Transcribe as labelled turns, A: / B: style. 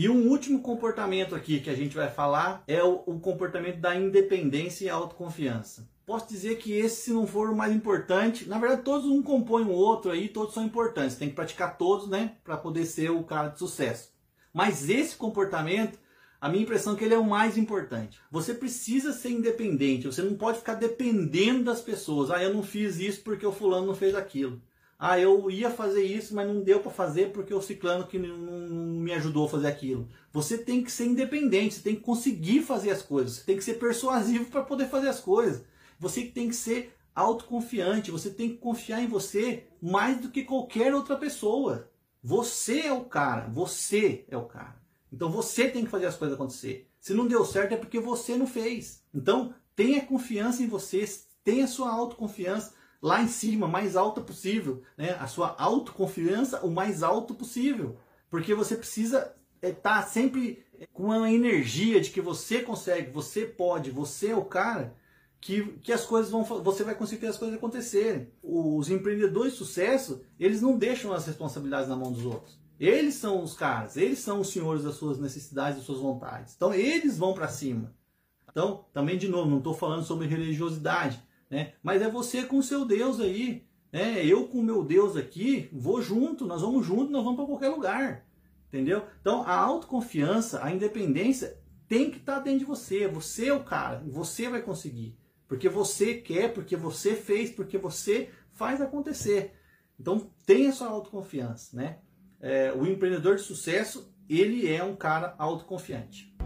A: E um último comportamento aqui que a gente vai falar é o, o comportamento da independência e autoconfiança. Posso dizer que esse, se não for o mais importante, na verdade todos um compõem o outro aí, todos são importantes. Tem que praticar todos, né, para poder ser o cara de sucesso. Mas esse comportamento, a minha impressão é que ele é o mais importante. Você precisa ser independente, você não pode ficar dependendo das pessoas. Ah, eu não fiz isso porque o fulano não fez aquilo. Ah, eu ia fazer isso, mas não deu para fazer porque o ciclano que não, me ajudou a fazer aquilo. Você tem que ser independente, você tem que conseguir fazer as coisas, você tem que ser persuasivo para poder fazer as coisas. Você tem que ser autoconfiante, você tem que confiar em você mais do que qualquer outra pessoa. Você é o cara, você é o cara. Então você tem que fazer as coisas acontecer. Se não deu certo é porque você não fez. Então tenha confiança em você, tenha sua autoconfiança lá em cima, mais alta possível, né? A sua autoconfiança o mais alto possível, porque você precisa estar é, tá sempre com uma energia de que você consegue, você pode, você é o cara que, que as coisas vão, você vai conseguir as coisas acontecerem. Os empreendedores de sucesso, eles não deixam as responsabilidades na mão dos outros. Eles são os caras, eles são os senhores das suas necessidades, das suas vontades. Então eles vão para cima. Então, também de novo, não estou falando sobre religiosidade, né? Mas é você com o seu Deus aí, né? Eu com o meu Deus aqui, vou junto, nós vamos junto, nós vamos para qualquer lugar. Entendeu? Então, a autoconfiança, a independência tem que estar tá dentro de você. Você é o cara, você vai conseguir. Porque você quer, porque você fez, porque você faz acontecer. Então, tenha sua autoconfiança, né? É, o empreendedor de sucesso, ele é um cara autoconfiante.